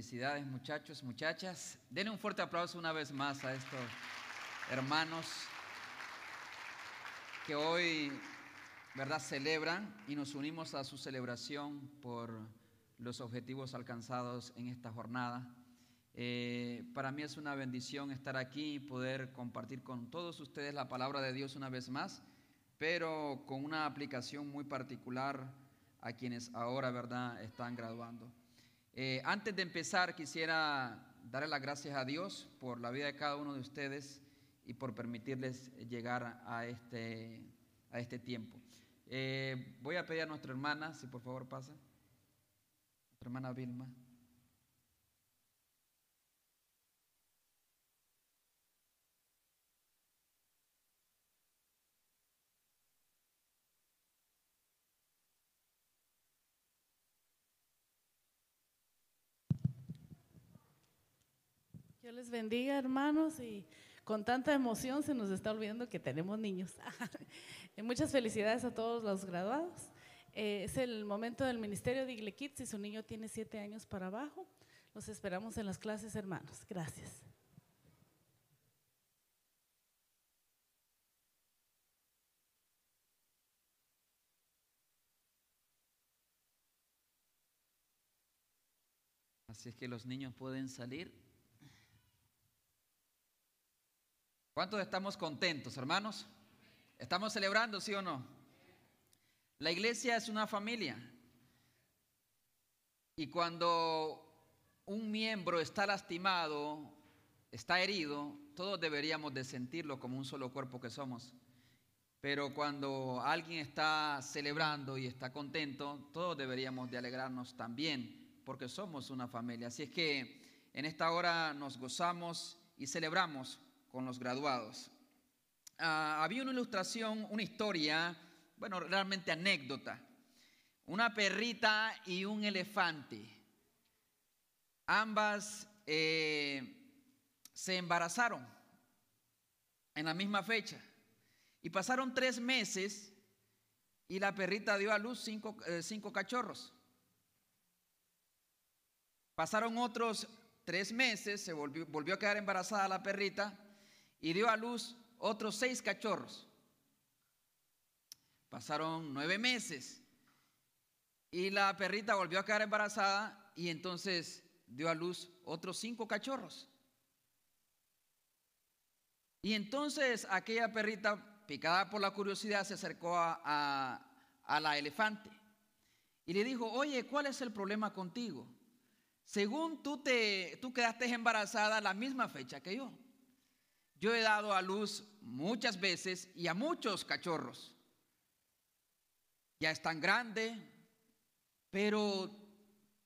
Felicidades muchachos, muchachas. Denle un fuerte aplauso una vez más a estos hermanos que hoy, ¿verdad?, celebran y nos unimos a su celebración por los objetivos alcanzados en esta jornada. Eh, para mí es una bendición estar aquí y poder compartir con todos ustedes la palabra de Dios una vez más, pero con una aplicación muy particular a quienes ahora, ¿verdad?, están graduando. Eh, antes de empezar, quisiera darle las gracias a Dios por la vida de cada uno de ustedes y por permitirles llegar a este, a este tiempo. Eh, voy a pedir a nuestra hermana, si por favor pasa, nuestra hermana Vilma. Dios les bendiga, hermanos, y con tanta emoción se nos está olvidando que tenemos niños. Muchas felicidades a todos los graduados. Eh, es el momento del Ministerio de Igle Kids y su niño tiene siete años para abajo. Los esperamos en las clases, hermanos. Gracias. Así es que los niños pueden salir. ¿Cuántos estamos contentos, hermanos? ¿Estamos celebrando, sí o no? La iglesia es una familia. Y cuando un miembro está lastimado, está herido, todos deberíamos de sentirlo como un solo cuerpo que somos. Pero cuando alguien está celebrando y está contento, todos deberíamos de alegrarnos también, porque somos una familia. Así es que en esta hora nos gozamos y celebramos con los graduados. Ah, había una ilustración, una historia, bueno, realmente anécdota. Una perrita y un elefante. Ambas eh, se embarazaron en la misma fecha. Y pasaron tres meses y la perrita dio a luz cinco, eh, cinco cachorros. Pasaron otros tres meses, se volvió, volvió a quedar embarazada la perrita y dio a luz otros seis cachorros. Pasaron nueve meses y la perrita volvió a quedar embarazada y entonces dio a luz otros cinco cachorros. Y entonces aquella perrita, picada por la curiosidad, se acercó a, a, la elefante y le dijo, oye, ¿cuál es el problema contigo? Según tú, te, tú quedaste embarazada la misma fecha que yo. Yo he dado a luz muchas veces y a muchos cachorros. Ya es tan grande, pero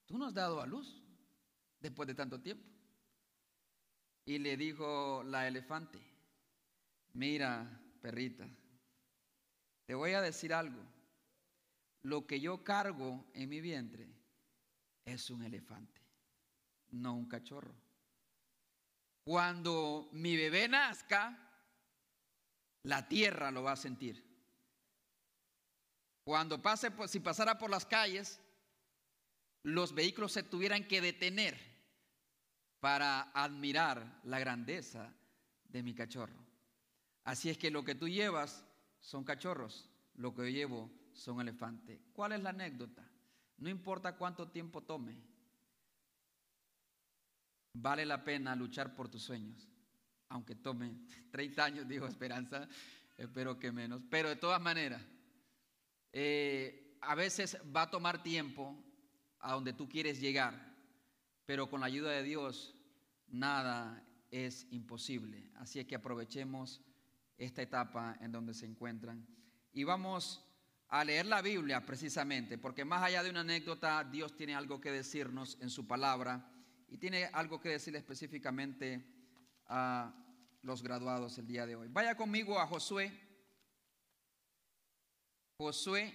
tú no has dado a luz después de tanto tiempo. Y le dijo la elefante, mira, perrita, te voy a decir algo. Lo que yo cargo en mi vientre es un elefante, no un cachorro. Cuando mi bebé nazca, la tierra lo va a sentir. Cuando pase, si pasara por las calles, los vehículos se tuvieran que detener para admirar la grandeza de mi cachorro. Así es que lo que tú llevas son cachorros, lo que yo llevo son elefantes. ¿Cuál es la anécdota? No importa cuánto tiempo tome, vale la pena luchar por tus sueños, aunque tome 30 años, dijo Esperanza, espero que menos, pero de todas maneras, eh, a veces va a tomar tiempo a donde tú quieres llegar, pero con la ayuda de Dios nada es imposible. Así es que aprovechemos esta etapa en donde se encuentran. Y vamos a leer la Biblia precisamente, porque más allá de una anécdota, Dios tiene algo que decirnos en su palabra y tiene algo que decirle específicamente a los graduados el día de hoy. Vaya conmigo a Josué. Josué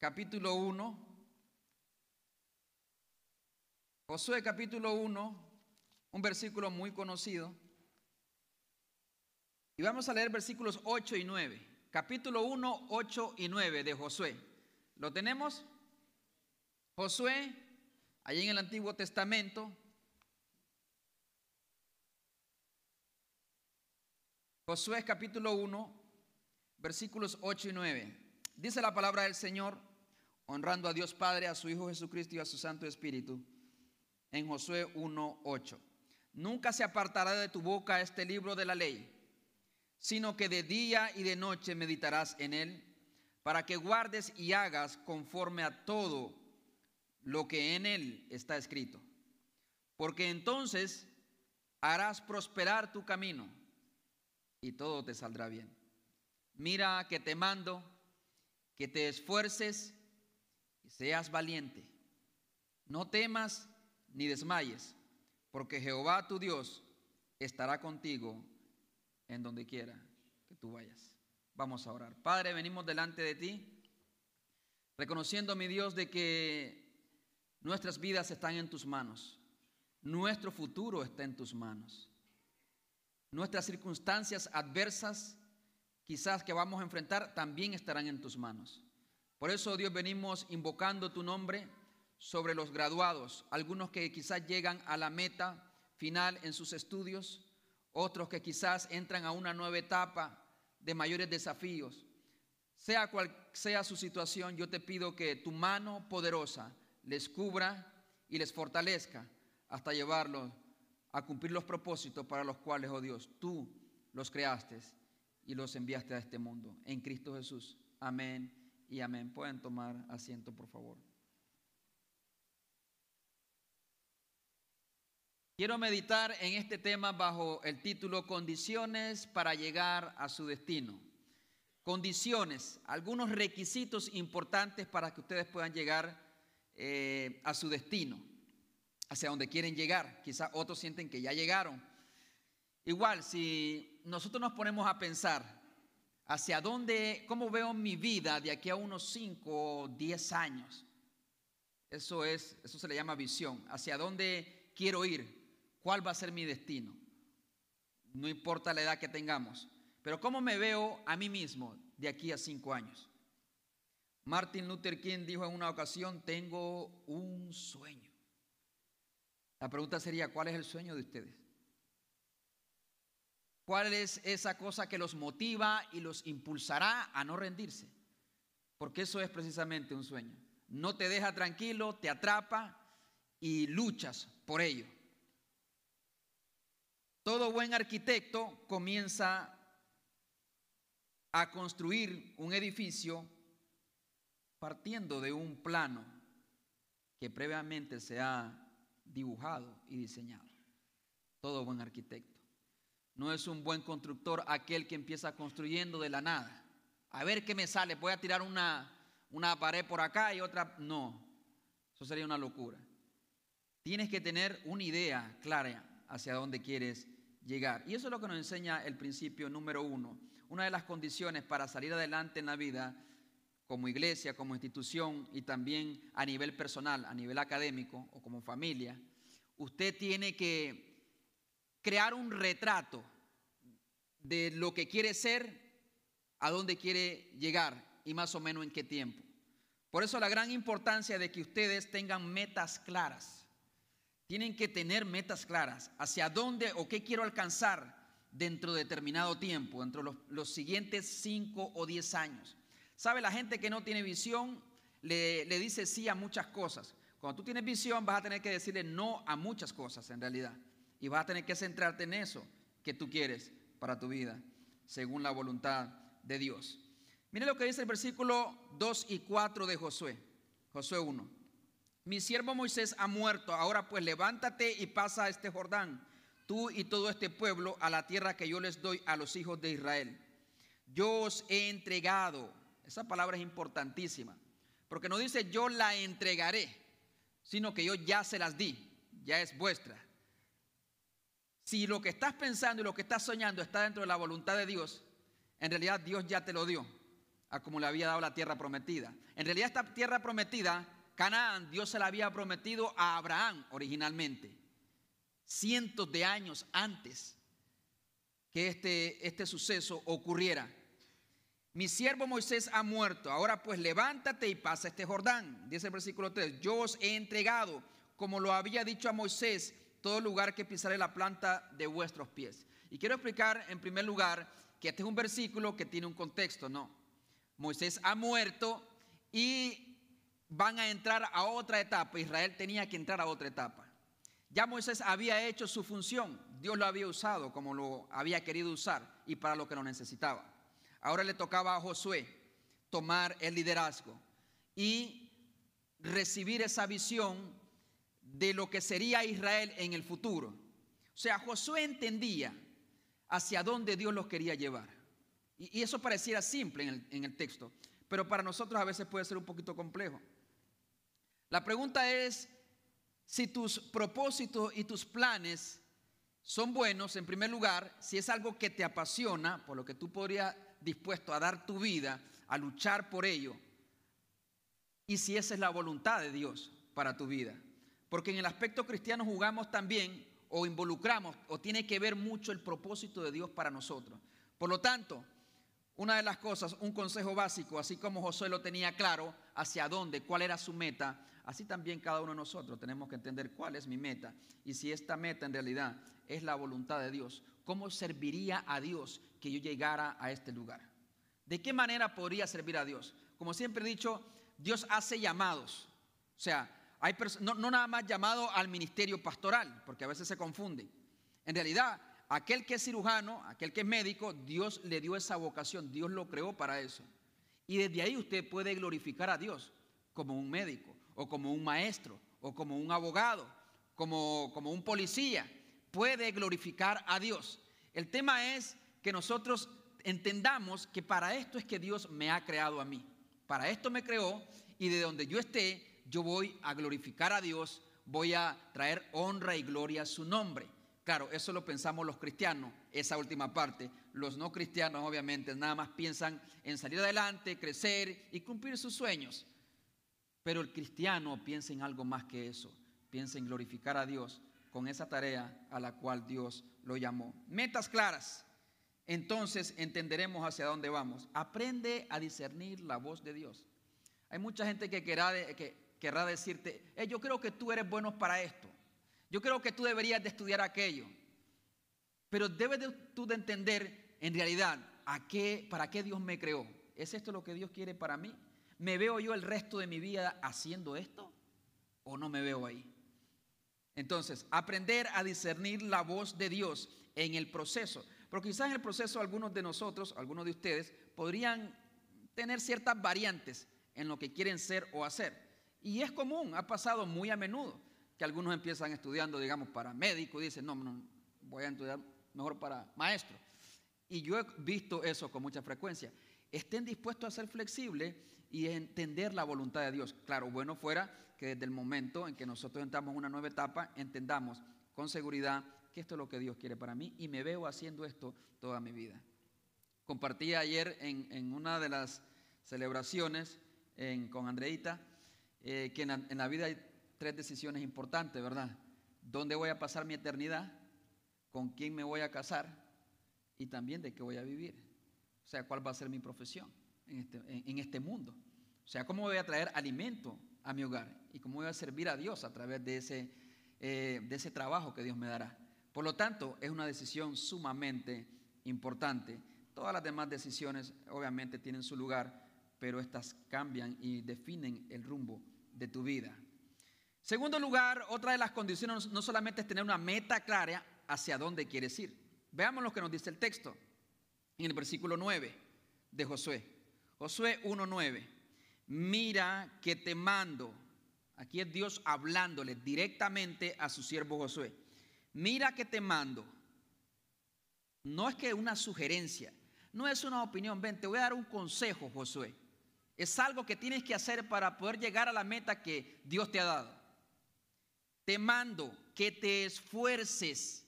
capítulo 1. Josué capítulo 1, un versículo muy conocido. Y vamos a leer versículos 8 y 9. Capítulo 1, 8 y 9 de Josué. ¿Lo tenemos? Josué, allí en el Antiguo Testamento, Josué capítulo 1, versículos 8 y 9. Dice la palabra del Señor, honrando a Dios Padre, a su Hijo Jesucristo y a su Santo Espíritu, en Josué 1, 8. Nunca se apartará de tu boca este libro de la ley, sino que de día y de noche meditarás en él, para que guardes y hagas conforme a todo lo que en él está escrito. Porque entonces harás prosperar tu camino y todo te saldrá bien. Mira que te mando que te esfuerces y seas valiente. No temas ni desmayes, porque Jehová tu Dios estará contigo en donde quiera que tú vayas. Vamos a orar. Padre, venimos delante de ti, reconociendo, mi Dios, de que nuestras vidas están en tus manos. Nuestro futuro está en tus manos. Nuestras circunstancias adversas, quizás que vamos a enfrentar, también estarán en tus manos. Por eso, Dios, venimos invocando tu nombre sobre los graduados, algunos que quizás llegan a la meta final en sus estudios, otros que quizás entran a una nueva etapa de mayores desafíos. Sea cual sea su situación, yo te pido que tu mano poderosa les cubra y les fortalezca hasta llevarlos a cumplir los propósitos para los cuales, oh Dios, tú los creaste y los enviaste a este mundo. En Cristo Jesús. Amén y amén. Pueden tomar asiento, por favor. Quiero meditar en este tema bajo el título Condiciones para llegar a su destino. Condiciones, algunos requisitos importantes para que ustedes puedan llegar eh, a su destino hacia donde quieren llegar. Quizás otros sienten que ya llegaron. Igual, si nosotros nos ponemos a pensar hacia dónde, cómo veo mi vida de aquí a unos 5 o 10 años, eso es, eso se le llama visión. Hacia dónde quiero ir, cuál va a ser mi destino. No importa la edad que tengamos, pero cómo me veo a mí mismo de aquí a 5 años. Martin Luther King dijo en una ocasión, tengo un sueño. La pregunta sería, ¿cuál es el sueño de ustedes? ¿Cuál es esa cosa que los motiva y los impulsará a no rendirse? Porque eso es precisamente un sueño. No te deja tranquilo, te atrapa y luchas por ello. Todo buen arquitecto comienza a construir un edificio partiendo de un plano que previamente se ha dibujado y diseñado. Todo buen arquitecto. No es un buen constructor aquel que empieza construyendo de la nada. A ver qué me sale, voy a tirar una, una pared por acá y otra. No, eso sería una locura. Tienes que tener una idea clara hacia dónde quieres llegar. Y eso es lo que nos enseña el principio número uno. Una de las condiciones para salir adelante en la vida como iglesia, como institución y también a nivel personal, a nivel académico o como familia, usted tiene que crear un retrato de lo que quiere ser, a dónde quiere llegar y más o menos en qué tiempo. Por eso la gran importancia de que ustedes tengan metas claras. Tienen que tener metas claras hacia dónde o qué quiero alcanzar dentro de determinado tiempo, dentro de los, los siguientes 5 o 10 años. ¿Sabe? La gente que no tiene visión le, dice sí a muchas cosas. Cuando tú tienes visión vas a tener que decirle no a muchas cosas en realidad. Y vas a tener que centrarte en eso que tú quieres para tu vida, según la voluntad de Dios. Mire lo que dice el versículo 2 y 4 de Josué. Josué 1. Mi siervo Moisés ha muerto, ahora pues levántate y pasa a este Jordán, tú y todo este pueblo, a la tierra que yo les doy a los hijos de Israel. Yo os he entregado esa palabra es importantísima, porque no dice yo la entregaré, sino que yo ya se las di, ya es vuestra. Si lo que estás pensando y lo que estás soñando está dentro de la voluntad de Dios, en realidad Dios ya te lo dio, a como le había dado la tierra prometida. En realidad esta tierra prometida, Canaán, Dios se la había prometido a Abraham originalmente, cientos de años antes que este, este suceso ocurriera. Mi siervo Moisés ha muerto, ahora pues levántate y pasa este Jordán. Dice el versículo 3, yo os he entregado, como lo había dicho a Moisés, todo lugar que pisaré la planta de vuestros pies. Y quiero explicar en primer lugar que este es un versículo que tiene un contexto, ¿no? Moisés ha muerto y van a entrar a otra etapa. Israel tenía que entrar a otra etapa. Ya Moisés había hecho su función, Dios lo había usado como lo había querido usar y para lo que lo necesitaba. Ahora le tocaba a Josué tomar el liderazgo y recibir esa visión de lo que sería Israel en el futuro. O sea, Josué entendía hacia dónde Dios los quería llevar. Y, eso pareciera simple en el, en el texto, pero para nosotros a veces puede ser un poquito complejo. La pregunta es, si tus propósitos y tus planes son buenos, en primer lugar, si es algo que te apasiona, por lo que tú podrías dispuesto a dar tu vida, a luchar por ello, y si esa es la voluntad de Dios para tu vida. Porque en el aspecto cristiano jugamos también o involucramos o tiene que ver mucho el propósito de Dios para nosotros. Por lo tanto, una de las cosas, un consejo básico, así como José lo tenía claro hacia dónde, cuál era su meta, Así también cada uno de nosotros tenemos que entender cuál es mi meta y si esta meta en realidad es la voluntad de Dios. ¿Cómo serviría a Dios que yo llegara a este lugar? ¿De qué manera podría servir a Dios? Como siempre he dicho, Dios hace llamados. O sea, no nada más llamado al ministerio pastoral, porque a veces se confunde. En realidad, aquel que es cirujano, aquel que es médico, Dios le dio esa vocación, Dios lo creó para eso. Y desde ahí usted puede glorificar a Dios como un médico o como un maestro, o como un abogado, como, como un policía, puede glorificar a Dios. El tema es que nosotros entendamos que para esto es que Dios me ha creado a mí. Para esto me creó y de donde yo esté, yo voy a glorificar a Dios, voy a traer honra y gloria a su nombre. Claro, eso lo pensamos los cristianos, esa última parte. Los no cristianos obviamente nada más piensan en salir adelante, crecer y cumplir sus sueños. Pero el cristiano piensa en algo más que eso, piensa en glorificar a Dios con esa tarea a la cual Dios lo llamó. Metas claras. Entonces entenderemos hacia dónde vamos. Aprende a discernir la voz de Dios. Hay mucha gente que querrá, que querrá decirte, yo creo que tú eres bueno para esto. Yo creo que tú deberías de estudiar aquello. Pero debes de, tú de entender en realidad a qué, para qué Dios me creó. ¿Es esto lo que Dios quiere para mí? ¿Me veo yo el resto de mi vida haciendo esto o no me veo ahí? Entonces, aprender a discernir la voz de Dios en el proceso. Porque quizás en el proceso algunos de nosotros, algunos de ustedes, podrían tener ciertas variantes en lo que quieren ser o hacer. Y es común, ha pasado muy a menudo, que algunos empiezan estudiando, digamos, para médico y dicen, no, no, voy a estudiar mejor para maestro. Y yo he visto eso con mucha frecuencia. Estén dispuestos a ser flexibles y entender la voluntad de Dios. Claro, bueno fuera que desde el momento en que nosotros entramos en una nueva etapa, entendamos con seguridad que esto es lo que Dios quiere para mí y me veo haciendo esto toda mi vida. Compartí ayer en, una de las celebraciones con Andreita eh, que en en la vida hay tres decisiones importantes, ¿verdad? ¿Dónde voy a pasar mi eternidad? ¿Con quién me voy a casar? Y también de qué voy a vivir. O sea, cuál va a ser mi profesión en este, en este mundo. O sea, cómo voy a traer alimento a mi hogar y cómo voy a servir a Dios a través de ese, eh, de ese trabajo que Dios me dará. Por lo tanto, es una decisión sumamente importante. Todas las demás decisiones obviamente tienen su lugar, pero estas cambian y definen el rumbo de tu vida. Segundo lugar, otra de las condiciones no solamente es tener una meta clara hacia dónde quieres ir. Veamos lo que nos dice el texto en el versículo 9 de Josué. Josué 1.9. Mira que te mando. Aquí es Dios hablándole directamente a su siervo Josué. Mira que te mando. No es que una sugerencia, no es una opinión. Ven, te voy a dar un consejo, Josué. Es algo que tienes que hacer para poder llegar a la meta que Dios te ha dado. Te mando que te esfuerces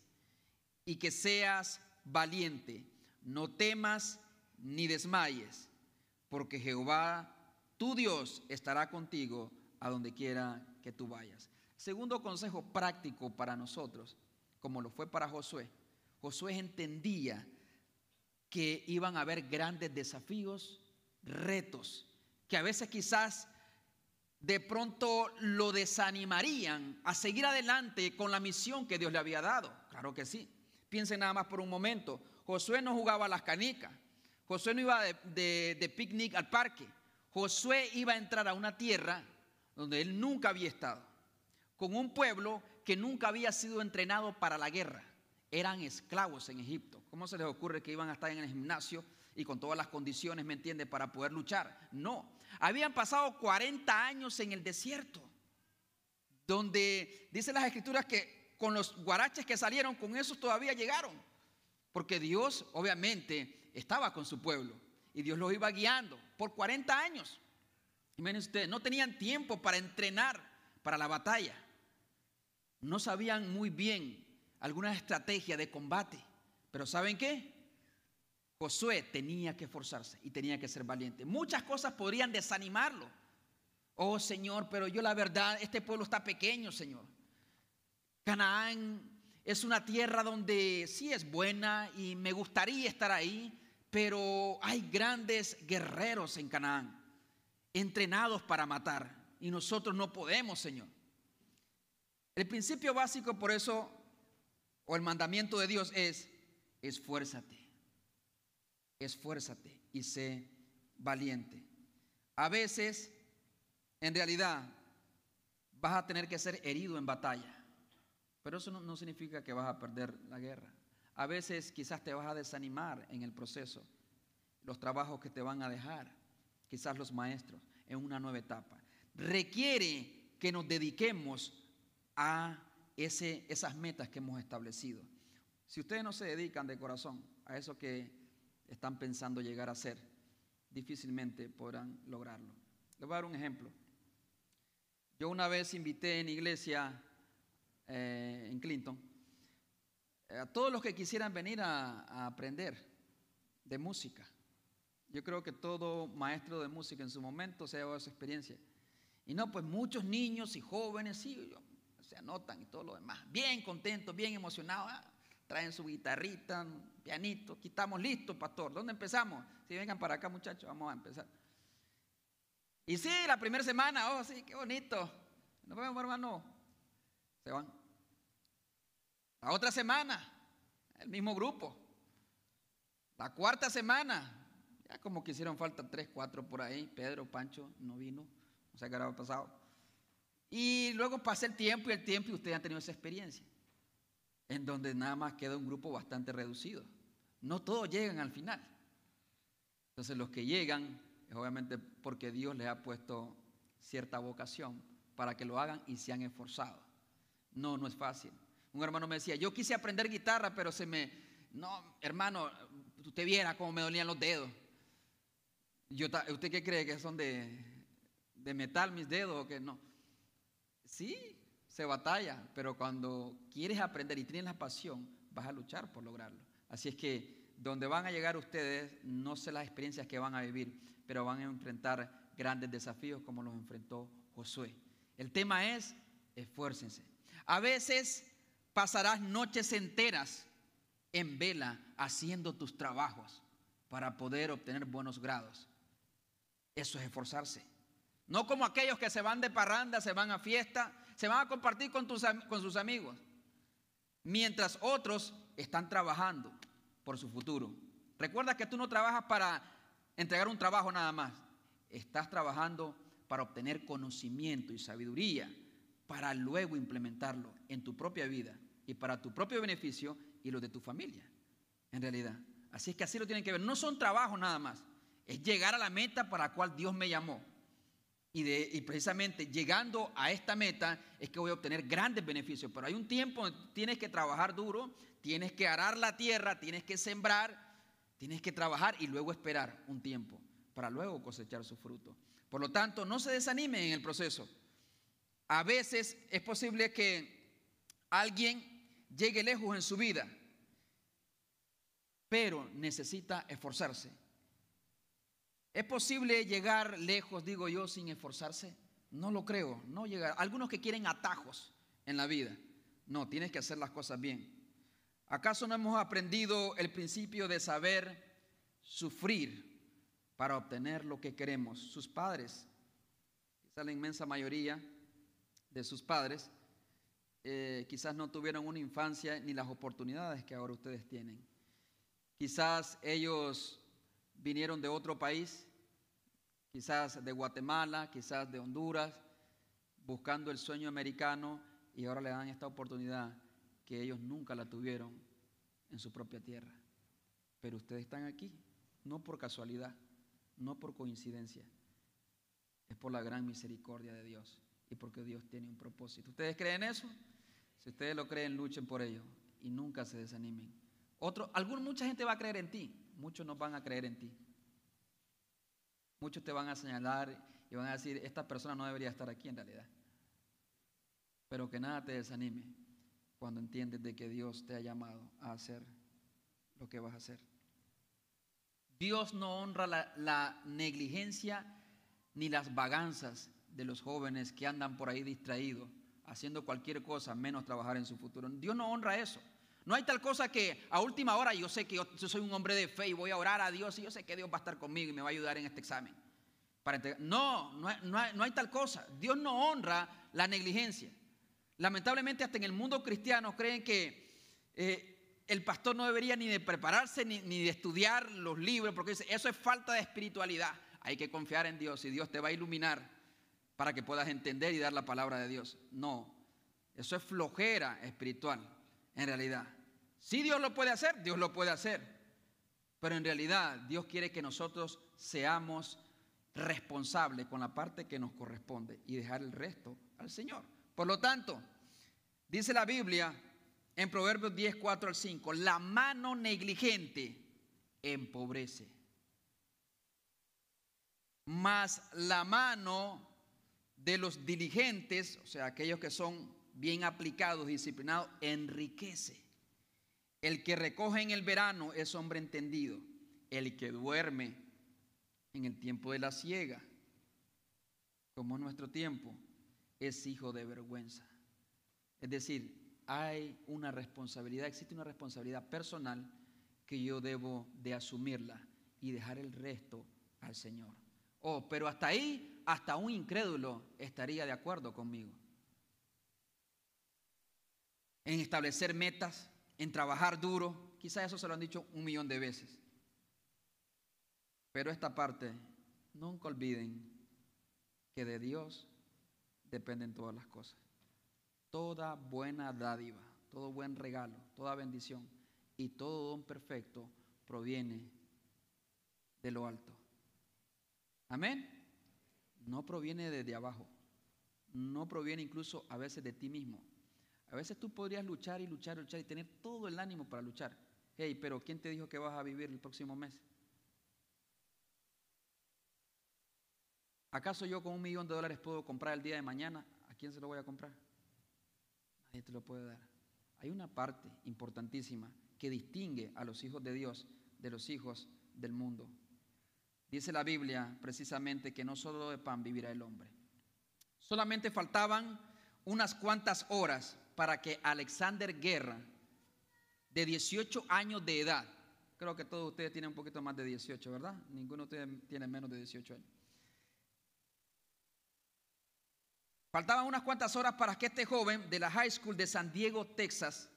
y que seas valiente. No temas ni desmayes porque Jehová, tu Dios, estará contigo a donde quiera que tú vayas. Segundo consejo práctico para nosotros, como lo fue para Josué. Josué entendía que iban a haber grandes desafíos, retos, que a veces quizás de pronto lo desanimarían a seguir adelante con la misión que Dios le había dado. Claro que sí. Piensen nada más por un momento. Josué no jugaba a las canicas. Josué no iba de, de picnic al parque. Josué iba a entrar a una tierra donde él nunca había estado, con un pueblo que nunca había sido entrenado para la guerra. Eran esclavos en Egipto. ¿Cómo se les ocurre que iban a estar en el gimnasio y con todas las condiciones, me entiende, para poder luchar? No. Habían pasado 40 años en el desierto, donde dice las escrituras que con los guaraches que salieron, con esos todavía llegaron. Porque Dios, obviamente, estaba con su pueblo y Dios los iba guiando por 40 años. Imagínense ustedes, no tenían tiempo para entrenar para la batalla. No sabían muy bien alguna estrategia de combate. Pero ¿saben qué? Josué tenía que esforzarse y tenía que ser valiente. Muchas cosas podrían desanimarlo. Oh Señor, pero yo la verdad, este pueblo está pequeño, Señor. Canaán es una tierra donde sí es buena y me gustaría estar ahí, pero hay grandes guerreros en Canaán, entrenados para matar, y nosotros no podemos, Señor. El principio básico, por eso, o el mandamiento de Dios es, esfuérzate, esfuérzate y sé valiente. A veces, en realidad, vas a tener que ser herido en batalla, pero eso no, significa que vas a perder la guerra. A veces quizás te vas a desanimar en el proceso, los trabajos que te van a dejar, quizás los maestros, en una nueva etapa. Requiere que nos dediquemos a ese, esas metas que hemos establecido. Si ustedes no se dedican de corazón a eso que están pensando llegar a ser, difícilmente podrán lograrlo. Les voy a dar un ejemplo. Yo una vez invité en iglesia eh, en Clinton a todos los que quisieran venir a, aprender de música. Yo creo que todo maestro de música en su momento se ha llevado esa experiencia. Y no, pues muchos niños y jóvenes, sí, se anotan y todo lo demás. Bien contentos, bien emocionados. Ah, traen su guitarrita, pianito. quitamos listo, pastor. ¿Dónde empezamos? Si vengan para acá, muchachos, vamos a empezar. Y sí, la primera semana, oh, sí, qué bonito. Nos vemos, hermano. Se van. La otra semana, el mismo grupo. La cuarta semana, ya como que hicieron falta tres, cuatro por ahí. Pedro, Pancho, no vino. No sé qué habrá pasado. Y luego pasa el tiempo y el tiempo y ustedes han tenido esa experiencia. En donde nada más queda un grupo bastante reducido. No todos llegan al final. Entonces los que llegan es obviamente porque Dios les ha puesto cierta vocación para que lo hagan y se han esforzado. No, no es fácil. Un hermano me decía, yo quise aprender guitarra, pero se me... No, hermano, usted viera cómo me dolían los dedos. Yo, ¿Usted qué cree? ¿Que son de, de metal mis dedos o que no? Sí, se batalla, pero cuando quieres aprender y tienes la pasión, vas a luchar por lograrlo. Así es que donde van a llegar ustedes, no sé las experiencias que van a vivir, pero van a enfrentar grandes desafíos como los enfrentó Josué. El tema es, esfuércense. A veces pasarás noches enteras en vela haciendo tus trabajos para poder obtener buenos grados. Eso es esforzarse. No como aquellos que se van de parranda, se van a fiesta, se van a compartir con, con sus amigos, mientras otros están trabajando por su futuro. Recuerda que tú no trabajas para entregar un trabajo nada más, estás trabajando para obtener conocimiento y sabiduría, para luego implementarlo en tu propia vida y para tu propio beneficio y lo de tu familia, en realidad. Así es que así lo tienen que ver. No son trabajos nada más, es llegar a la meta para la cual Dios me llamó. Y, de, y precisamente llegando a esta meta es que voy a obtener grandes beneficios. Pero hay un tiempo donde tienes que trabajar duro, tienes que arar la tierra, tienes que sembrar, tienes que trabajar y luego esperar un tiempo para luego cosechar su fruto. Por lo tanto, no se desanimen en el proceso. A veces es posible que alguien llegue lejos en su vida, pero necesita esforzarse. ¿Es posible llegar lejos, digo yo, sin esforzarse? No lo creo, no llegar. Algunos que quieren atajos en la vida. No, tienes que hacer las cosas bien. ¿Acaso no hemos aprendido el principio de saber sufrir para obtener lo que queremos? Sus padres, quizá la inmensa mayoría de sus padres, eh, quizás no tuvieron una infancia ni las oportunidades que ahora ustedes tienen. Quizás ellos vinieron de otro país, quizás de Guatemala, quizás de Honduras, buscando el sueño americano y ahora le dan esta oportunidad que ellos nunca la tuvieron en su propia tierra. Pero ustedes están aquí, no por casualidad, no por coincidencia, es por la gran misericordia de Dios y porque Dios tiene un propósito. ¿Ustedes creen eso? Si ustedes lo creen, luchen por ello y nunca se desanimen. Otro, algún, mucha gente va a creer en ti, muchos no van a creer en ti. Muchos te van a señalar y van a decir, esta persona no debería estar aquí en realidad. Pero que nada te desanime cuando entiendes de que Dios te ha llamado a hacer lo que vas a hacer. Dios no honra la, la negligencia ni las vaganzas de los jóvenes que andan por ahí distraídos, haciendo cualquier cosa menos trabajar en su futuro. Dios no honra eso. No hay tal cosa que a última hora yo sé que yo, soy un hombre de fe y voy a orar a Dios y yo sé que Dios va a estar conmigo y me va a ayudar en este examen. No, no hay, no hay tal cosa. Dios no honra la negligencia. Lamentablemente hasta en el mundo cristiano creen que eh, el pastor no debería ni de prepararse ni, ni, de estudiar los libros, porque eso es falta de espiritualidad. Hay que confiar en Dios y Dios te va a iluminar para que puedas entender y dar la palabra de Dios. No, eso es flojera espiritual, en realidad. Si Dios lo puede hacer, Dios lo puede hacer. Pero en realidad Dios quiere que nosotros seamos responsables con la parte que nos corresponde y dejar el resto al Señor. Por lo tanto, dice la Biblia en Proverbios 10, 4 al 5, la mano negligente empobrece, mas la mano de los diligentes, o sea, aquellos que son bien aplicados, disciplinados, enriquece. El que recoge en el verano es hombre entendido. El que duerme en el tiempo de la siega, como nuestro tiempo, es hijo de vergüenza. Es decir, hay una responsabilidad, existe una responsabilidad personal que yo debo de asumirla y dejar el resto al Señor. Oh, pero hasta ahí, hasta un incrédulo estaría de acuerdo conmigo. En establecer metas, en trabajar duro, quizás eso se lo han dicho un millón de veces. Pero esta parte, nunca olviden que de Dios dependen todas las cosas. Toda buena dádiva, todo buen regalo, toda bendición y todo don perfecto proviene de lo alto. Amén. No proviene desde abajo. No proviene incluso a veces de ti mismo. A veces tú podrías luchar y luchar y luchar y tener todo el ánimo para luchar. Hey, pero ¿quién te dijo que vas a vivir el próximo mes? ¿Acaso yo con un millón de dólares puedo comprar el día de mañana? ¿A quién se lo voy a comprar? Nadie te lo puede dar. Hay una parte importantísima que distingue a los hijos de Dios de los hijos del mundo. Dice la Biblia precisamente que no solo de pan vivirá el hombre. Solamente faltaban unas cuantas horas para que Alexander Guerra, de 18 años de edad, creo que todos ustedes tienen un poquito más de 18, ¿verdad? Ninguno de ustedes tiene menos de 18 años. Faltaban unas cuantas horas para que este joven de la High School de San Diego, Texas,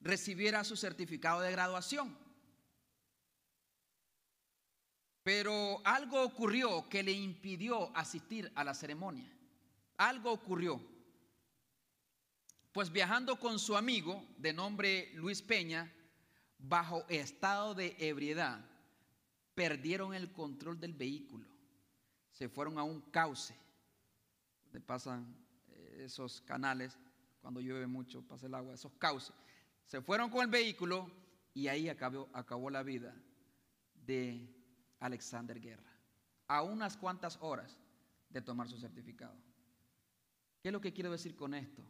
recibiera su certificado de graduación. Pero algo ocurrió que le impidió asistir a la ceremonia. Algo ocurrió. Pues viajando con su amigo de nombre Luis Peña, bajo estado de ebriedad, perdieron el control del vehículo. Se fueron a un cauce donde pasan eh, esos canales, cuando llueve mucho, pasa el agua, esos cauces. Se fueron con el vehículo y ahí acabó, acabó la vida de Alexander Guerra, a unas cuantas horas de tomar su certificado. ¿Qué es lo que quiero decir con esto?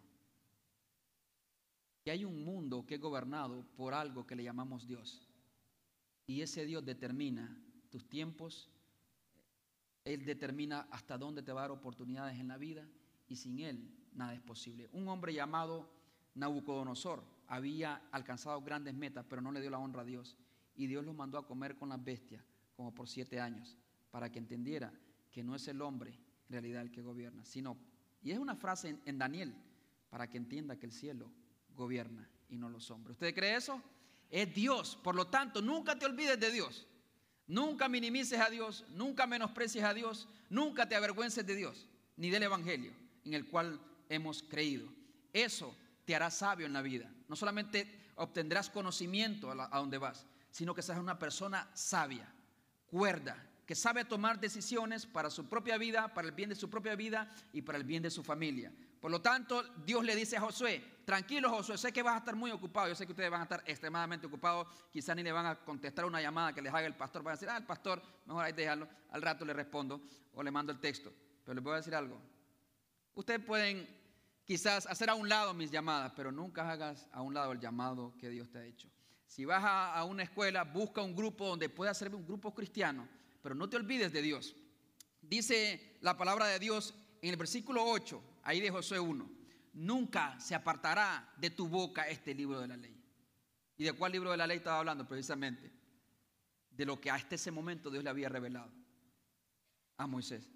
Que hay un mundo que es gobernado por algo que le llamamos Dios. Y ese Dios determina tus tiempos, él determina hasta dónde te va a dar oportunidades en la vida y sin Él nada es posible. Un hombre llamado Nabucodonosor había alcanzado grandes metas, pero no le dio la honra a Dios. Y Dios lo mandó a comer con las bestias, como por siete años, para que entendiera que no es el hombre en realidad el que gobierna, sino, y es una frase en, Daniel, para que entienda que el cielo gobierna y no los hombres. ¿Usted cree eso? Es Dios. Por lo tanto, nunca te olvides de Dios. Nunca minimices a Dios, nunca menosprecies a Dios, nunca te avergüences de Dios, ni del Evangelio en el cual hemos creído. Eso te hará sabio en la vida. No solamente obtendrás conocimiento a, donde vas, sino que seas una persona sabia, cuerda, que sabe tomar decisiones para su propia vida, para el bien de su propia vida y para el bien de su familia. Por lo tanto, Dios le dice a Josué, tranquilo Josué, sé que vas a estar muy ocupado, yo sé que ustedes van a estar extremadamente ocupados, quizás ni le van a contestar una llamada que les haga el pastor, van a decir, ah, el pastor, mejor ahí dejarlo, al rato le respondo o le mando el texto. Pero les voy a decir algo, ustedes pueden quizás hacer a un lado mis llamadas, pero nunca hagas a un lado el llamado que Dios te ha hecho. Si vas a, una escuela, busca un grupo donde pueda ser un grupo cristiano, pero no te olvides de Dios. Dice la palabra de Dios en el versículo 8, ahí de Josué 1, nunca se apartará de tu boca este libro de la ley. ¿Y de cuál libro de la ley estaba hablando precisamente? De lo que hasta ese momento Dios le había revelado a Moisés.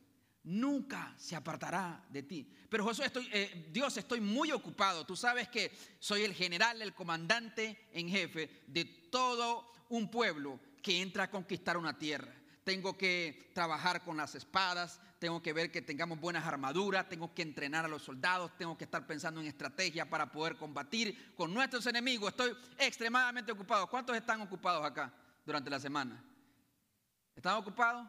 Nunca se apartará de ti. Pero Josué, estoy, eh, Dios, estoy muy ocupado. Tú sabes que soy el general, el comandante en jefe de todo un pueblo que entra a conquistar una tierra tengo que trabajar con las espadas, tengo que ver que tengamos buenas armaduras, tengo que entrenar a los soldados, tengo que estar pensando en estrategia para poder combatir con nuestros enemigos. Estoy extremadamente ocupado. ¿Cuántos están ocupados acá durante la semana? ¿Están ocupados?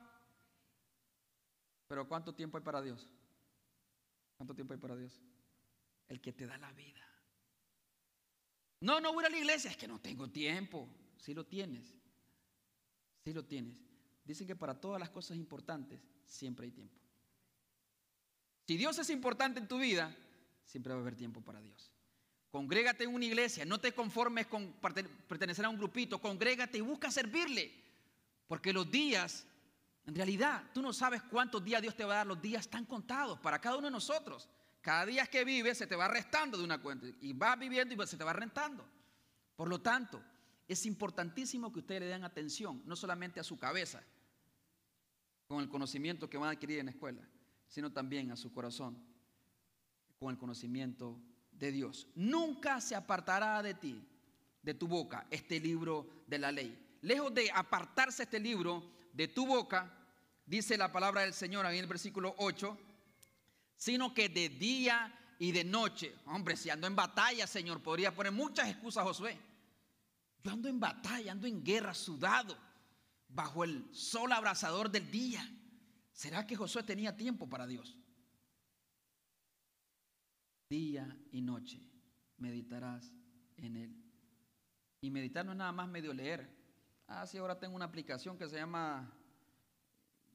Pero ¿cuánto tiempo hay para Dios? ¿Cuánto tiempo hay para Dios? El que te da la vida. No, no voy a la iglesia, es que no tengo tiempo. Si lo tienes, si lo tienes. Dicen que para todas las cosas importantes siempre hay tiempo. Si Dios es importante en tu vida, siempre va a haber tiempo para Dios. Congrégate en una iglesia, no te conformes con pertenecer a un grupito, congrégate y busca servirle. Porque los días, en realidad, tú no sabes cuántos días Dios te va a dar, los días están contados para cada uno de nosotros. Cada día que vives se te va restando de una cuenta y vas viviendo y se te va rentando. Por lo tanto, es importantísimo que ustedes le den atención, no solamente a su cabeza, con el conocimiento que van a adquirir en la escuela, sino también a su corazón, con el conocimiento de Dios. Nunca se apartará de ti, de tu boca, este libro de la ley. Lejos de apartarse este libro de tu boca, dice la palabra del Señor ahí en el versículo 8, sino que de día y de noche, hombre, si ando en batalla, Señor, podría poner muchas excusas a Josué. Yo ando en batalla, ando en guerra, sudado bajo el sol abrasador del día. ¿Será que Josué tenía tiempo para Dios? Día y noche meditarás en él. Y meditar no es nada más medio leer. Ah, sí, ahora tengo una aplicación que se llama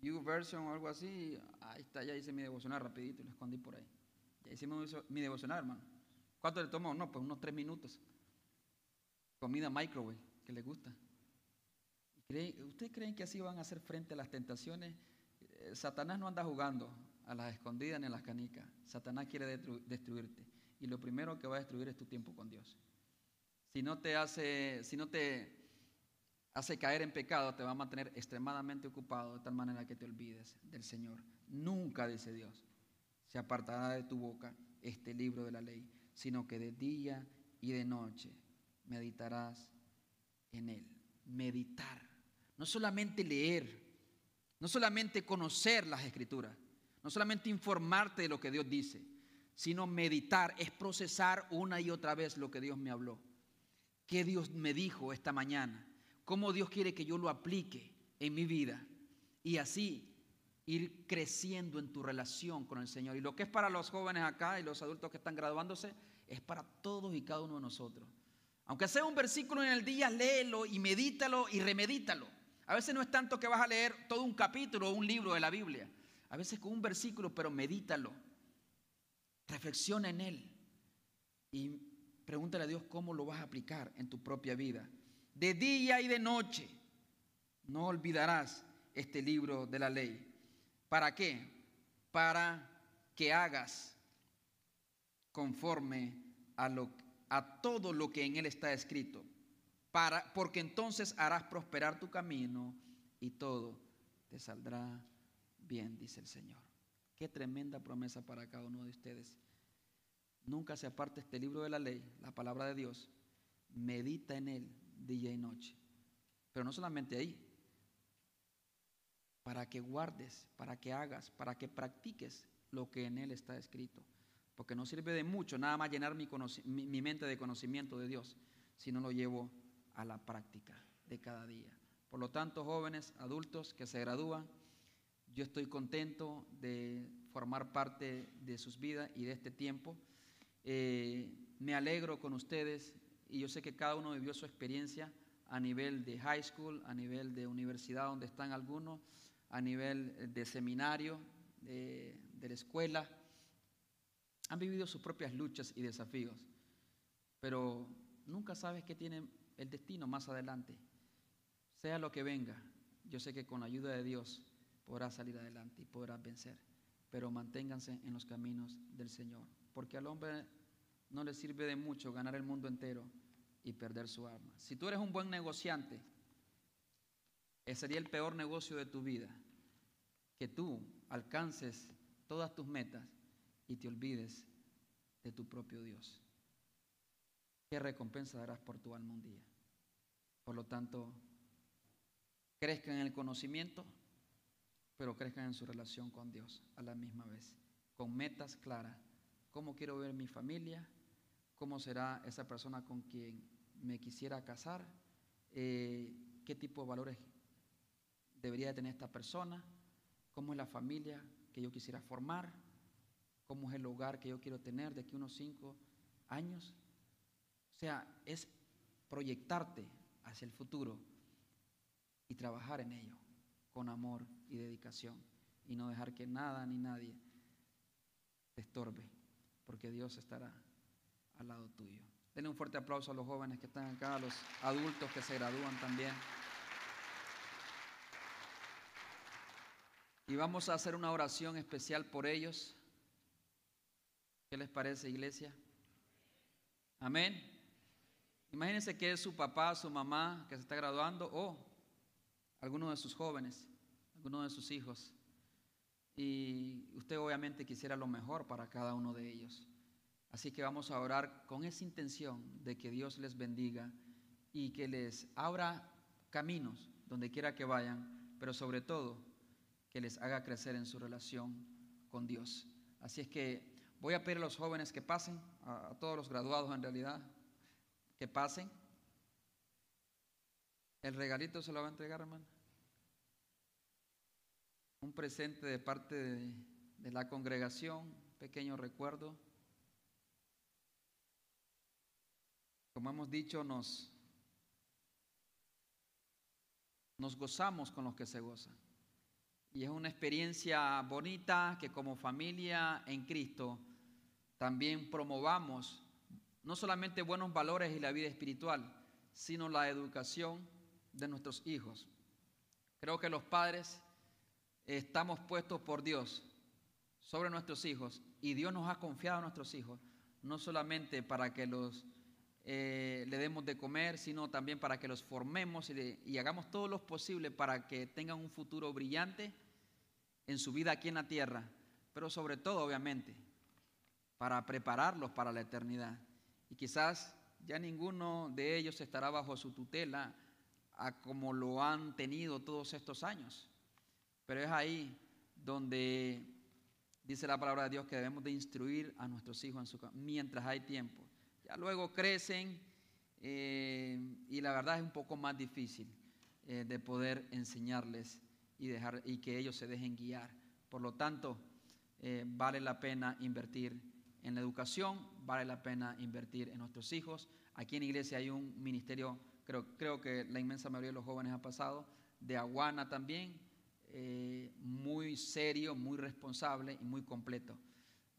YouVersion o algo así. Ahí está, ya hice mi devocional rapidito y lo escondí por ahí. Ya hice mi devocional, hermano. ¿Cuánto le tomó? No, pues unos tres minutos. Comida microwave, que le gusta. ¿Ustedes creen que así van a hacer frente a las tentaciones? Eh, Satanás no anda jugando a las escondidas ni a las canicas. Satanás quiere destruirte. Y lo primero que va a destruir es tu tiempo con Dios. Si no te hace, si no te hace caer en pecado, te va a mantener extremadamente ocupado de tal manera que te olvides del Señor. Nunca, dice Dios, se apartará de tu boca este libro de la ley, sino que de día y de noche meditarás en él. Meditar no solamente leer, no solamente conocer las escrituras, no solamente informarte de lo que Dios dice, sino meditar, es procesar una y otra vez lo que Dios me habló. ¿Qué Dios me dijo esta mañana? ¿Cómo Dios quiere que yo lo aplique en mi vida? Y así ir creciendo en tu relación con el Señor. Y lo que es para los jóvenes acá y los adultos que están graduándose, es para todos y cada uno de nosotros. Aunque sea un versículo en el día, léelo y medítalo y remedítalo. A veces no es tanto que vas a leer todo un capítulo o un libro de la Biblia. A veces con un versículo, pero medítalo. Reflexiona en él. Y pregúntale a Dios cómo lo vas a aplicar en tu propia vida. De día y de noche. No olvidarás este libro de la ley. ¿Para qué? Para que hagas conforme a, lo, a todo lo que en él está escrito para, porque entonces harás prosperar tu camino y todo te saldrá bien, dice el Señor. Qué tremenda promesa para cada uno de ustedes. nunca se aparte este libro de la ley, la palabra de Dios, medita en él día y noche. Pero no solamente ahí, para que guardes, para que hagas, para que practiques lo que en él está escrito. Porque no sirve de mucho nada más llenar mi, mi, mente de conocimiento de Dios, si no lo llevo a la práctica de cada día. Por lo tanto, jóvenes, adultos que se gradúan, yo estoy contento de formar parte de sus vidas y de este tiempo. Eh, me alegro con ustedes y yo sé que cada uno vivió su experiencia a nivel de high school, a nivel de universidad donde están algunos, a nivel de seminario, de, de la escuela. Han vivido sus propias luchas y desafíos, pero nunca sabes qué tiene el destino más adelante. Sea lo que venga, yo sé que con la ayuda de Dios podrás salir adelante y podrás vencer, pero manténganse en los caminos del Señor, porque al hombre no le sirve de mucho ganar el mundo entero y perder su alma. Si tú eres un buen negociante, ese sería el peor negocio de tu vida, que tú alcances todas tus metas y te olvides de tu propio Dios. ¿Qué recompensa darás por tu alma un día? Por lo tanto, crezcan en el conocimiento, pero crezcan en su relación con Dios a la misma vez, con metas claras. ¿Cómo quiero ver mi familia? Cómo será esa persona con quien me quisiera casar, eh, qué tipo de valores debería tener esta persona, cómo es la familia que yo quisiera formar, cómo es el hogar que yo quiero tener de aquí unos cinco años. O sea, es proyectarte hacia el futuro y trabajar en ello con amor y dedicación y no dejar que nada ni nadie te estorbe, porque Dios estará al lado tuyo. Denle un fuerte aplauso a los jóvenes que están acá, a los adultos que se gradúan también. Y vamos a hacer una oración especial por ellos. ¿Qué les parece, iglesia? Amén. Imagínense que es su papá, su mamá que se está graduando o alguno de sus jóvenes, alguno de sus hijos. Y usted obviamente quisiera lo mejor para cada uno de ellos. Así que vamos a orar con esa intención de que Dios les bendiga y que les abra caminos donde quiera que vayan, pero sobre todo que les haga crecer en su relación con Dios. Así es que voy a pedir a los jóvenes que pasen, a, todos los graduados en realidad, que pasen. El regalito se lo va a entregar, hermano. Un presente de parte de, de la congregación, pequeño recuerdo. Como hemos dicho, nos, nos gozamos con los que se gozan. Y es una experiencia bonita que como familia en Cristo también promovamos no solamente buenos valores y la vida espiritual, sino la educación de nuestros hijos. Creo que los padres estamos puestos por Dios sobre nuestros hijos y Dios nos ha confiado a nuestros hijos, no solamente para que los eh, le demos de comer, sino también para que los formemos y, hagamos todo lo posible para que tengan un futuro brillante en su vida aquí en la tierra, pero sobre todo, obviamente, para prepararlos para la eternidad. Y quizás ya ninguno de ellos estará bajo su tutela como lo han tenido todos estos años. Pero es ahí donde dice la palabra de Dios que debemos de instruir a nuestros hijos mientras hay tiempo luego crecen eh, y la verdad es un poco más difícil eh, de poder enseñarles y, dejar, y que ellos se dejen guiar. Por lo tanto, eh, vale la pena invertir en la educación, vale la pena invertir en nuestros hijos. Aquí en iglesia hay un ministerio, creo, creo que la inmensa mayoría de los jóvenes ha pasado, de Aguana también, muy serio, muy responsable y muy completo,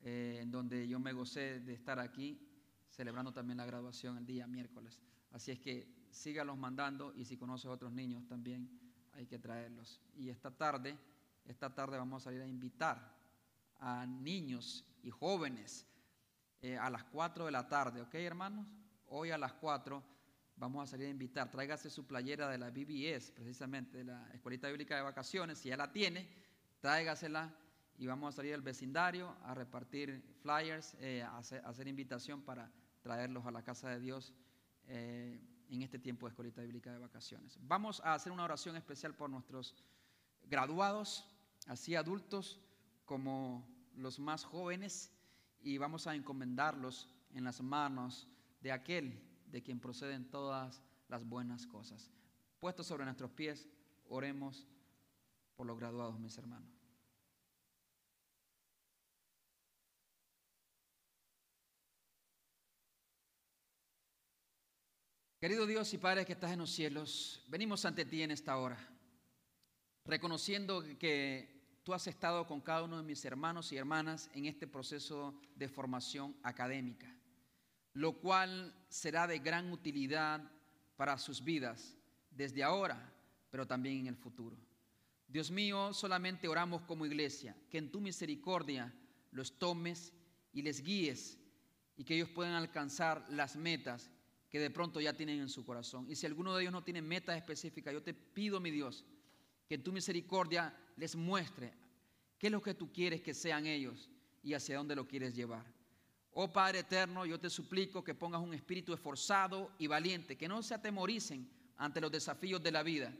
en donde yo me gocé de estar aquí celebrando también la graduación el día miércoles. Así es que sígalos mandando y si conoces a otros niños también hay que traerlos. Y esta tarde, esta tarde vamos a salir a invitar a niños y jóvenes eh, a las 4 de la tarde, ¿ok hermanos? Hoy a las 4 vamos a salir a invitar. Tráigase su playera de la BBS, precisamente de la Escuelita Bíblica de Vacaciones, si ya la tiene, tráigasela y vamos a salir al vecindario a repartir flyers, eh, a, hacer, invitación para traerlos a la casa de Dios eh, en este tiempo de escuelita bíblica de vacaciones. Vamos a hacer una oración especial por nuestros graduados, así adultos como los más jóvenes, y vamos a encomendarlos en las manos de aquel de quien proceden todas las buenas cosas. Puestos sobre nuestros pies, oremos por los graduados, mis hermanos. Querido Dios y Padre que estás en los cielos, venimos ante ti en esta hora, reconociendo que tú has estado con cada uno de mis hermanos y hermanas en este proceso de formación académica, lo cual será de gran utilidad para sus vidas desde ahora, pero también en el futuro. Dios mío, solamente oramos como iglesia, que en tu misericordia los tomes y les guíes y que ellos puedan alcanzar las metas que de pronto ya tienen en su corazón. Y si alguno de ellos no tiene metas específicas, yo te pido, mi Dios, que tu misericordia les muestre qué es lo que tú quieres que sean ellos y hacia dónde lo quieres llevar. Oh Padre eterno, yo te suplico que pongas un espíritu esforzado y valiente, que no se atemoricen ante los desafíos de la vida,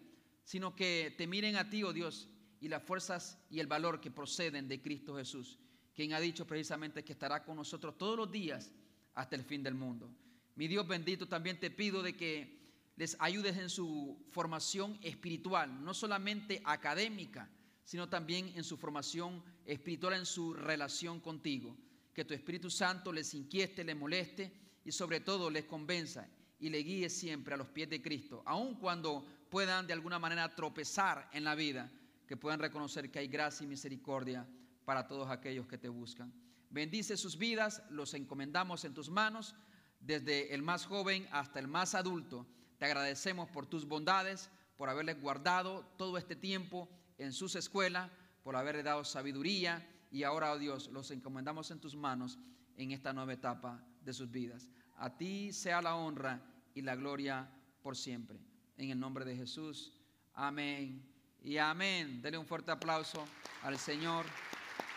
sino que te miren a ti, oh Dios, y las fuerzas y el valor que proceden de Cristo Jesús, quien ha dicho precisamente que estará con nosotros todos los días hasta el fin del mundo. Mi Dios bendito, también te pido de que les ayudes en su formación espiritual, no solamente académica, sino también en su formación espiritual, en su relación contigo. Que tu Espíritu Santo les inquiete, les moleste y sobre todo les convenza y le guíe siempre a los pies de Cristo, aun cuando puedan de alguna manera tropezar en la vida, que puedan reconocer que hay gracia y misericordia para todos aquellos que te buscan. Bendice sus vidas, los encomendamos en tus manos desde el más joven hasta el más adulto. Te agradecemos por tus bondades, por haberles guardado todo este tiempo en sus escuelas, por haberle dado sabiduría y ahora, oh Dios, los encomendamos en tus manos en esta nueva etapa de sus vidas. A ti sea la honra y la gloria por siempre. En el nombre de Jesús. Amén y amén. Dele un fuerte aplauso al Señor.